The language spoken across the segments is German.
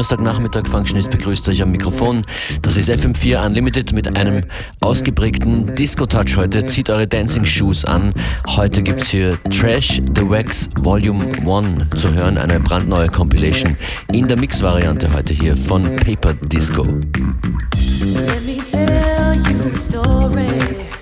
Donnerstagnachmittag Functionist begrüßt euch am Mikrofon. Das ist FM4 Unlimited mit einem ausgeprägten Disco-Touch heute. Zieht eure Dancing Shoes an. Heute gibt's hier Trash The Wax Volume 1 zu hören, eine brandneue Compilation in der Mix-Variante heute hier von Paper Disco. Let me tell you a story.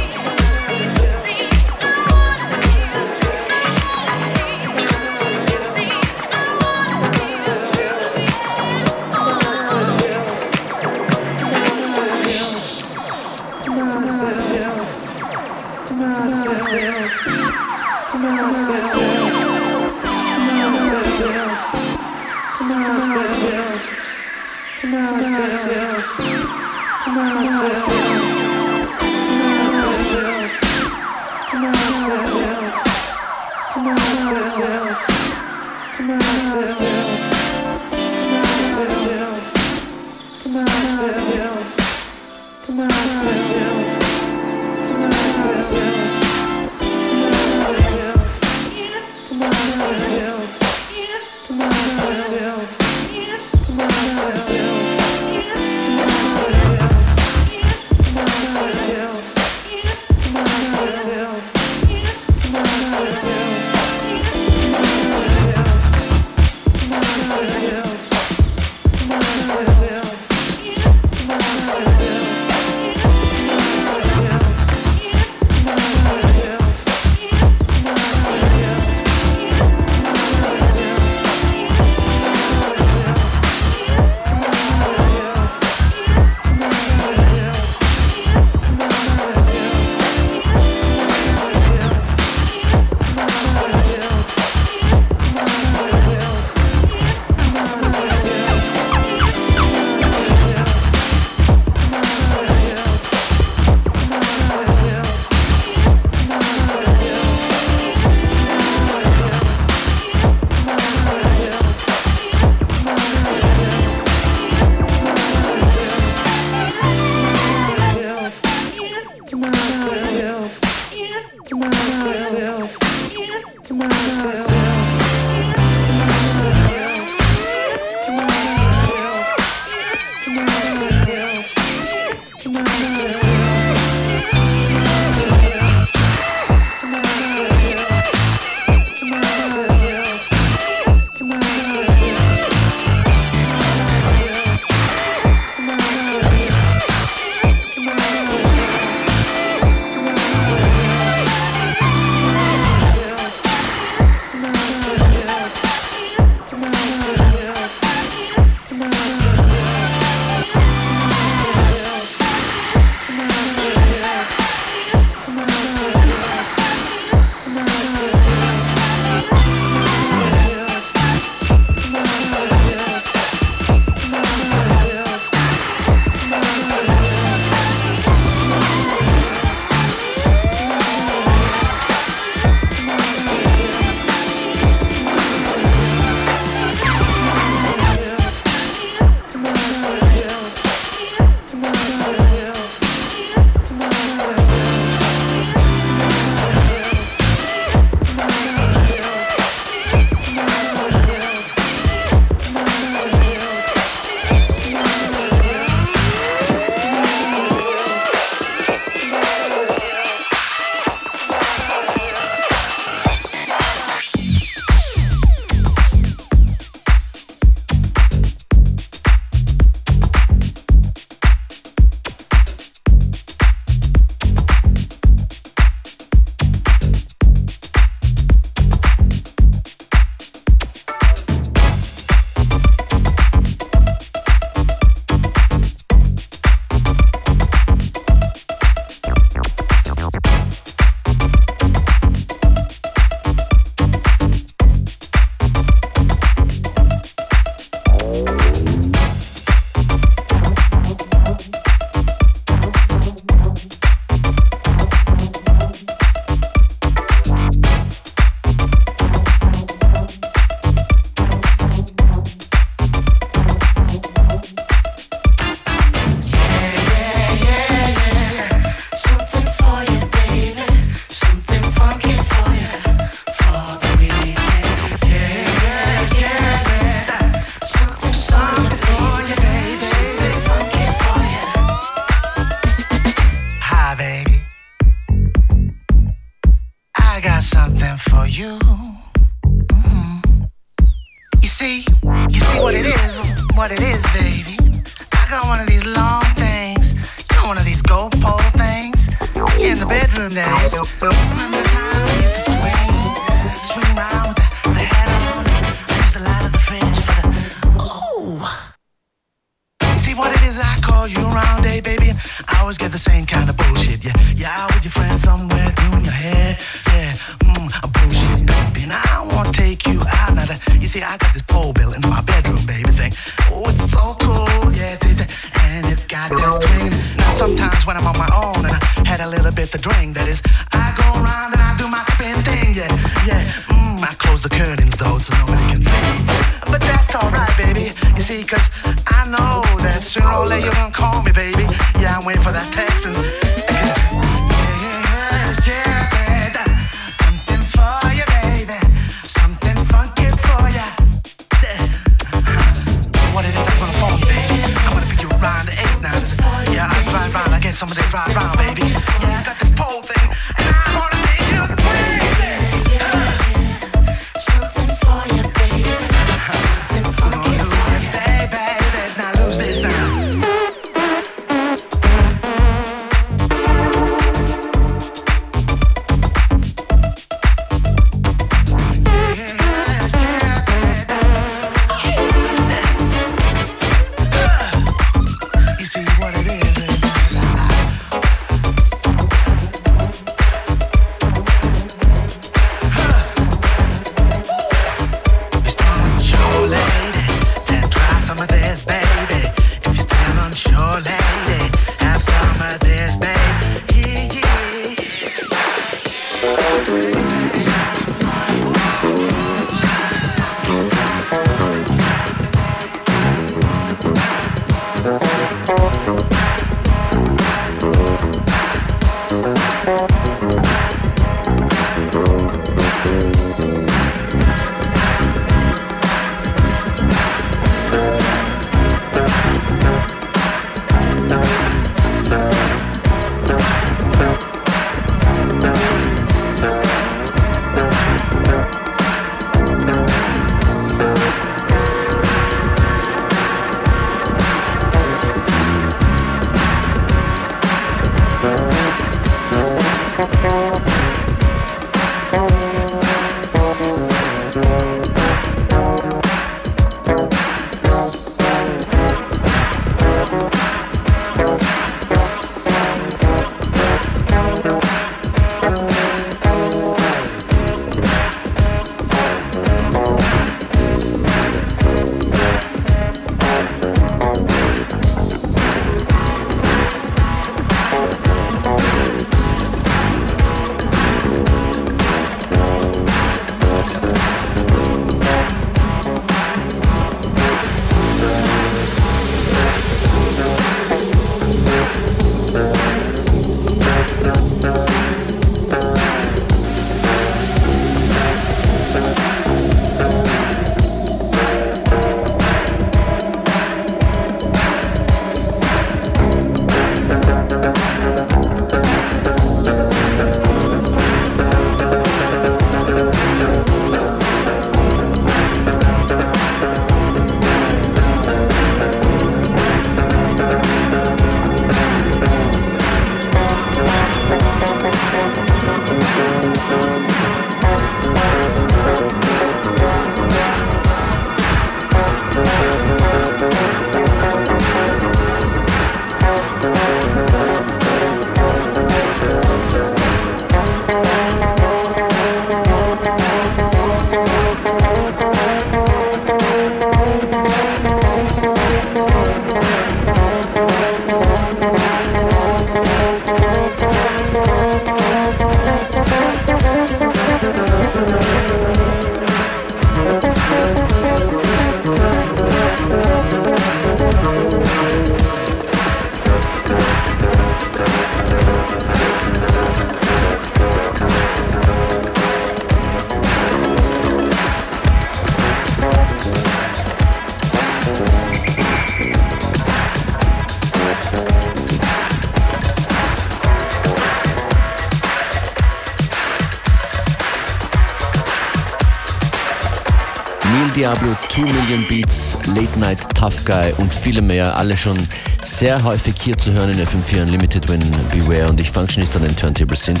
Diablo, 2 Million Beats, Late Night Tough Guy und viele mehr. Alle schon sehr häufig hier zu hören in FM4 Unlimited, wenn Beware und ich Functionist an den Turntables sind.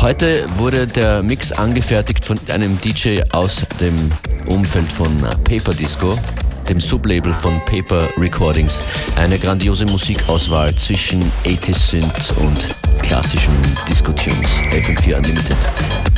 Heute wurde der Mix angefertigt von einem DJ aus dem Umfeld von Paper Disco dem Sublabel von Paper Recordings, eine grandiose Musikauswahl zwischen 80s Synth und klassischen Disco-Tunes. FM4 Unlimited.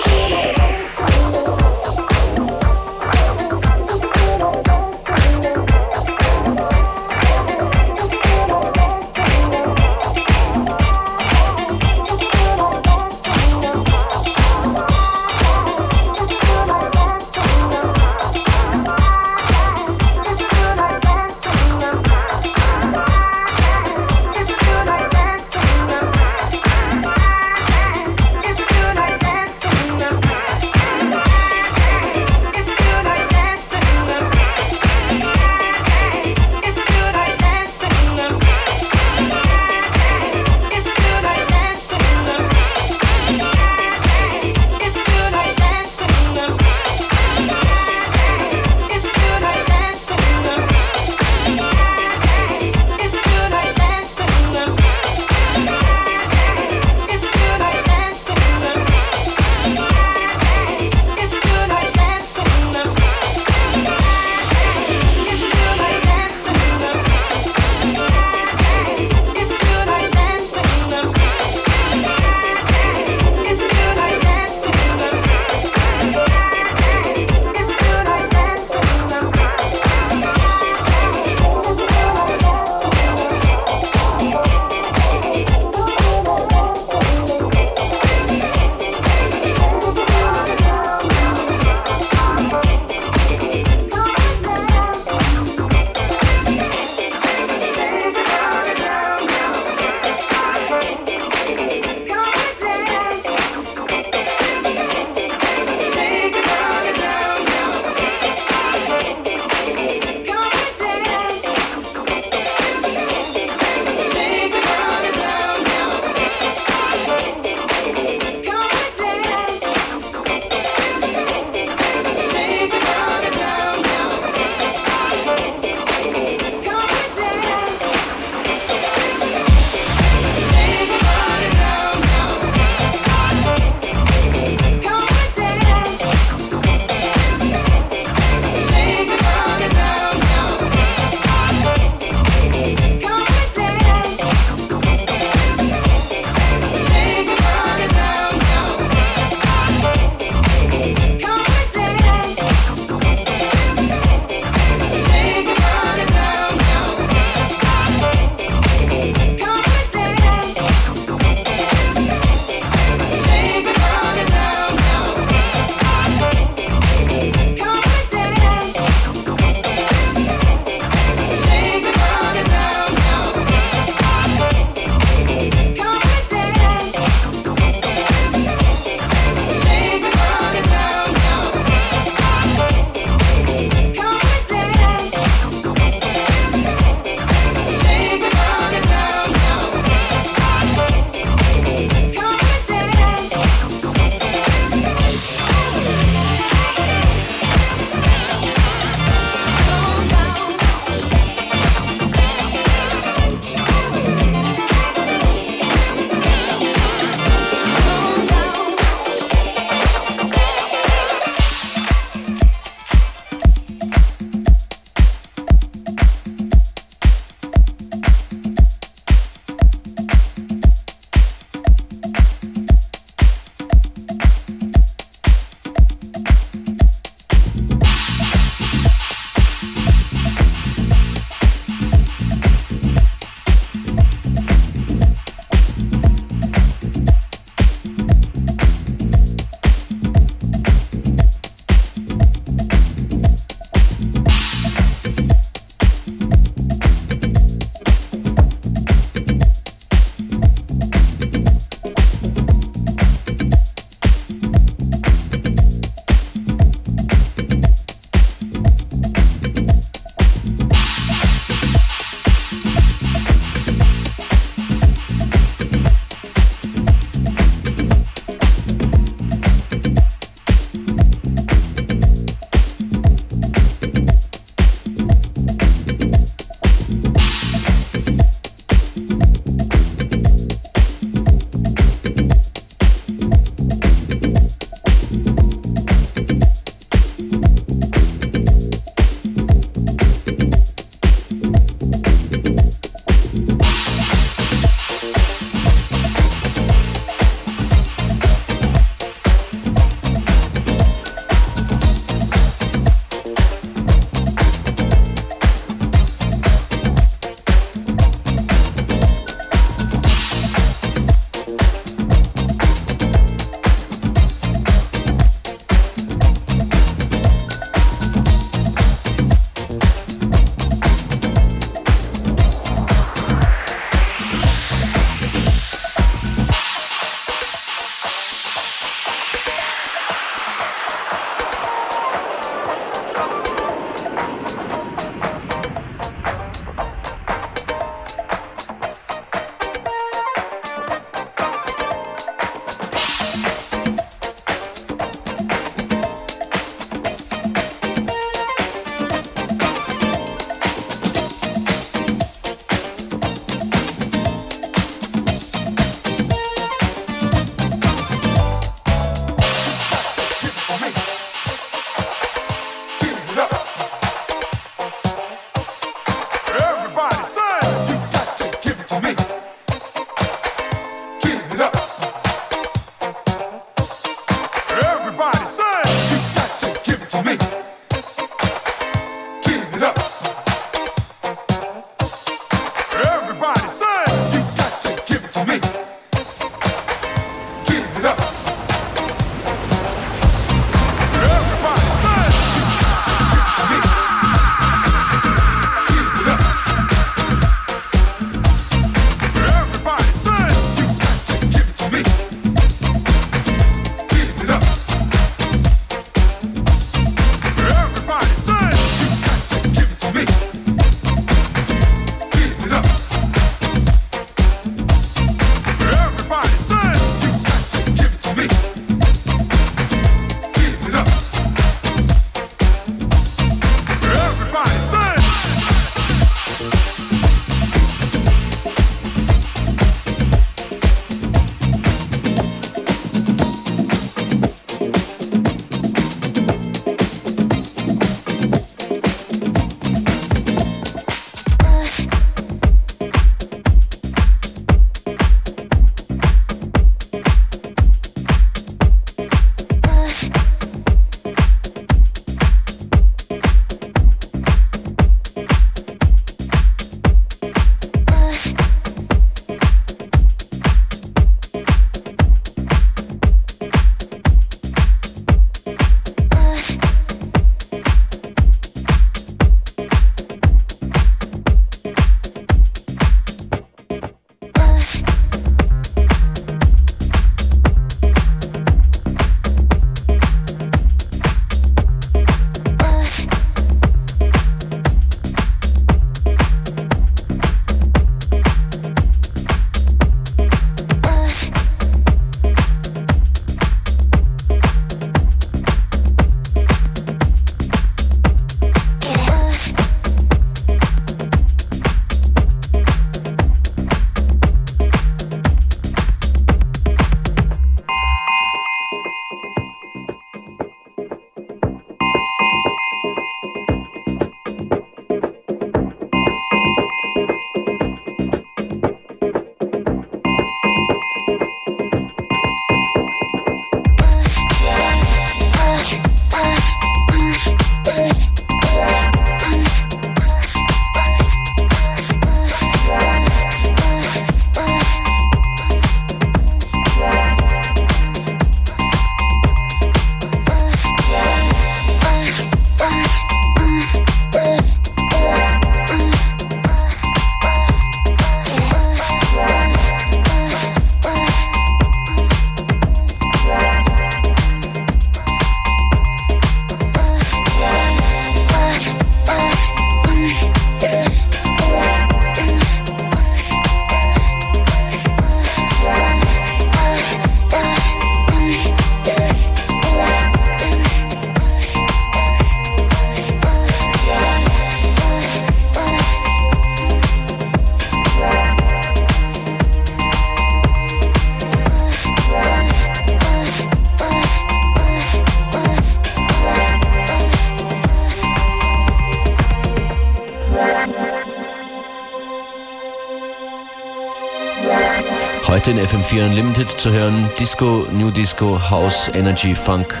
In FM4 Unlimited zu hören. Disco, New Disco, House, Energy, Funk.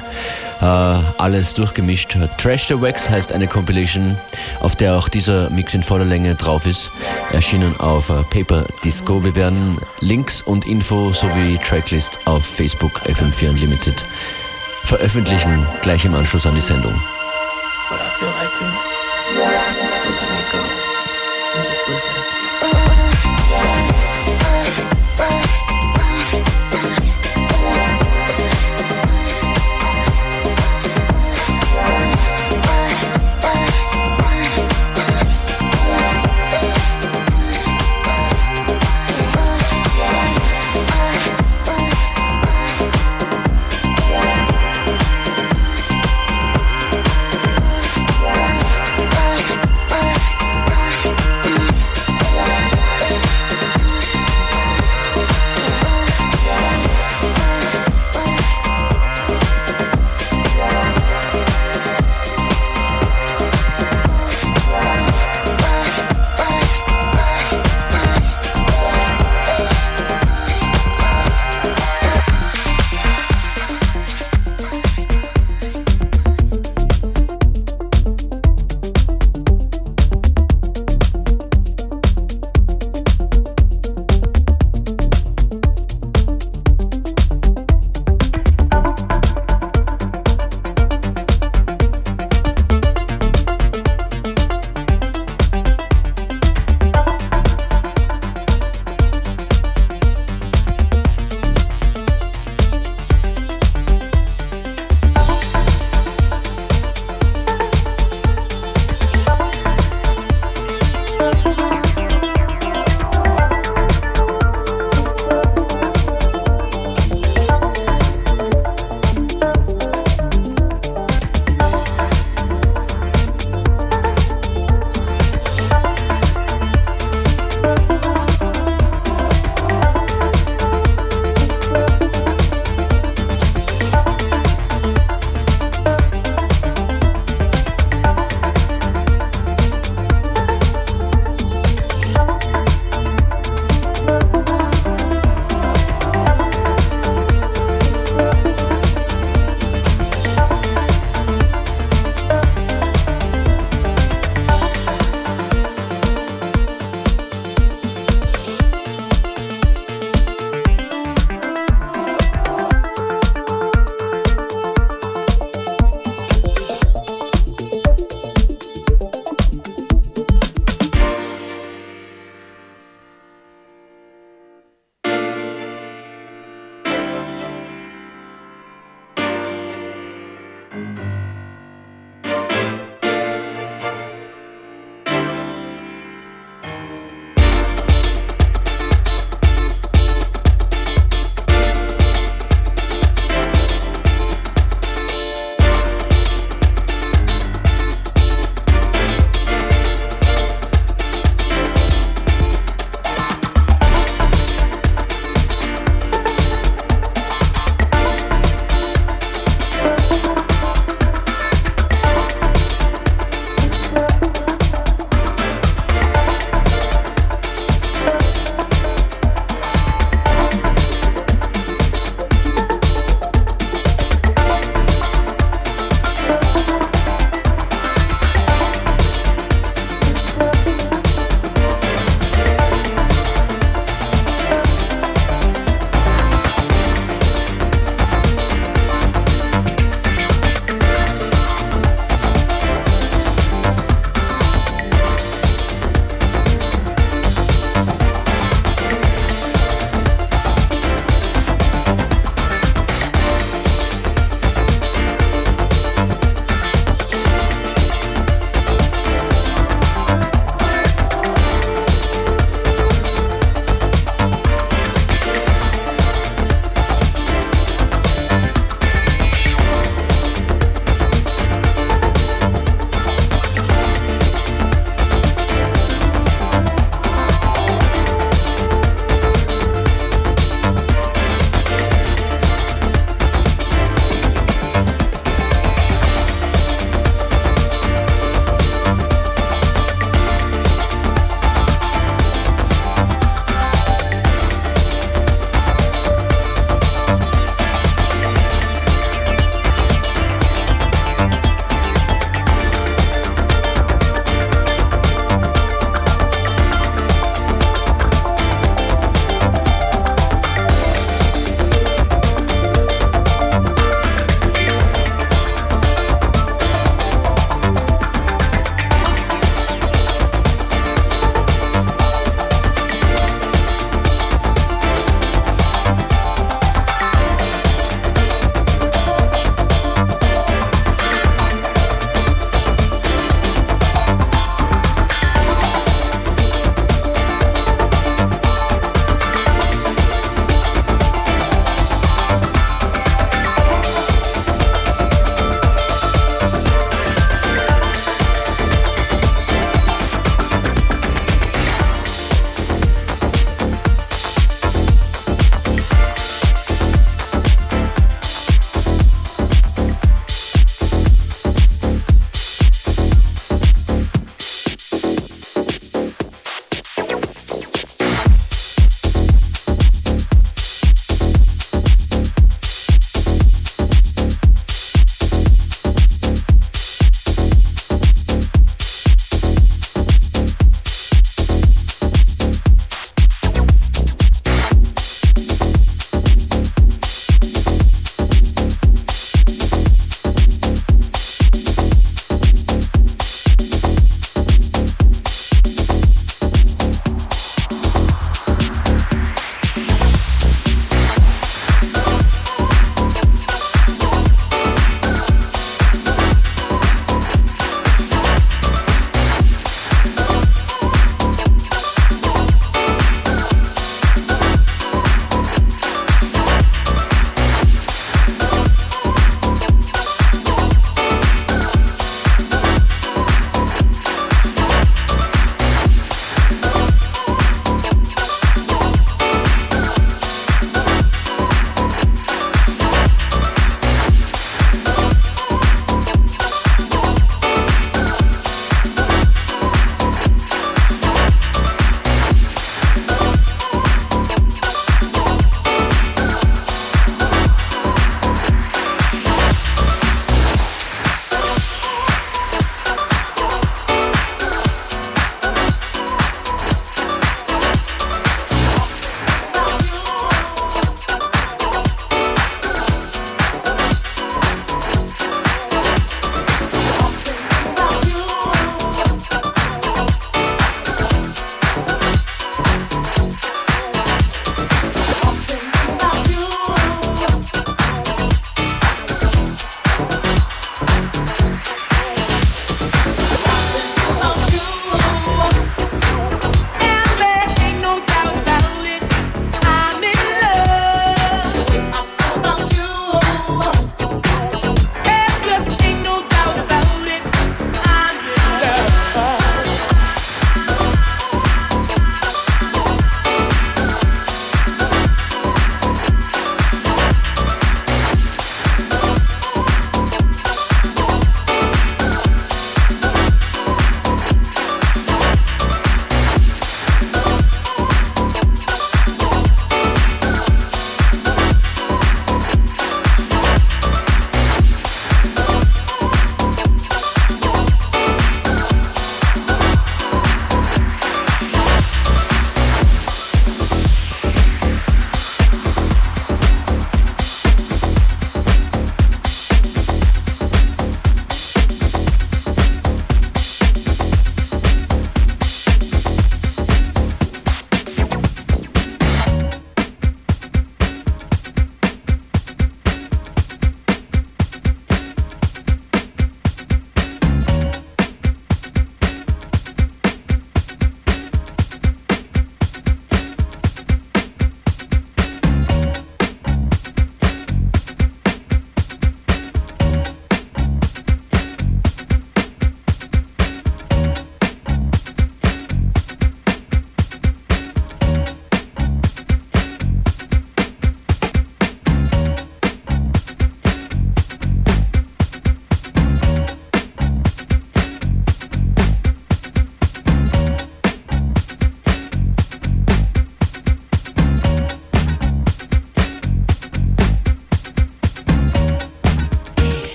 Äh, alles durchgemischt. Trash the Wax heißt eine Compilation, auf der auch dieser Mix in voller Länge drauf ist. Erschienen auf äh, Paper Disco. Wir werden Links und Info sowie Tracklist auf Facebook FM4 Unlimited veröffentlichen, gleich im Anschluss an die Sendung. What I feel like to, so let me go and just listen.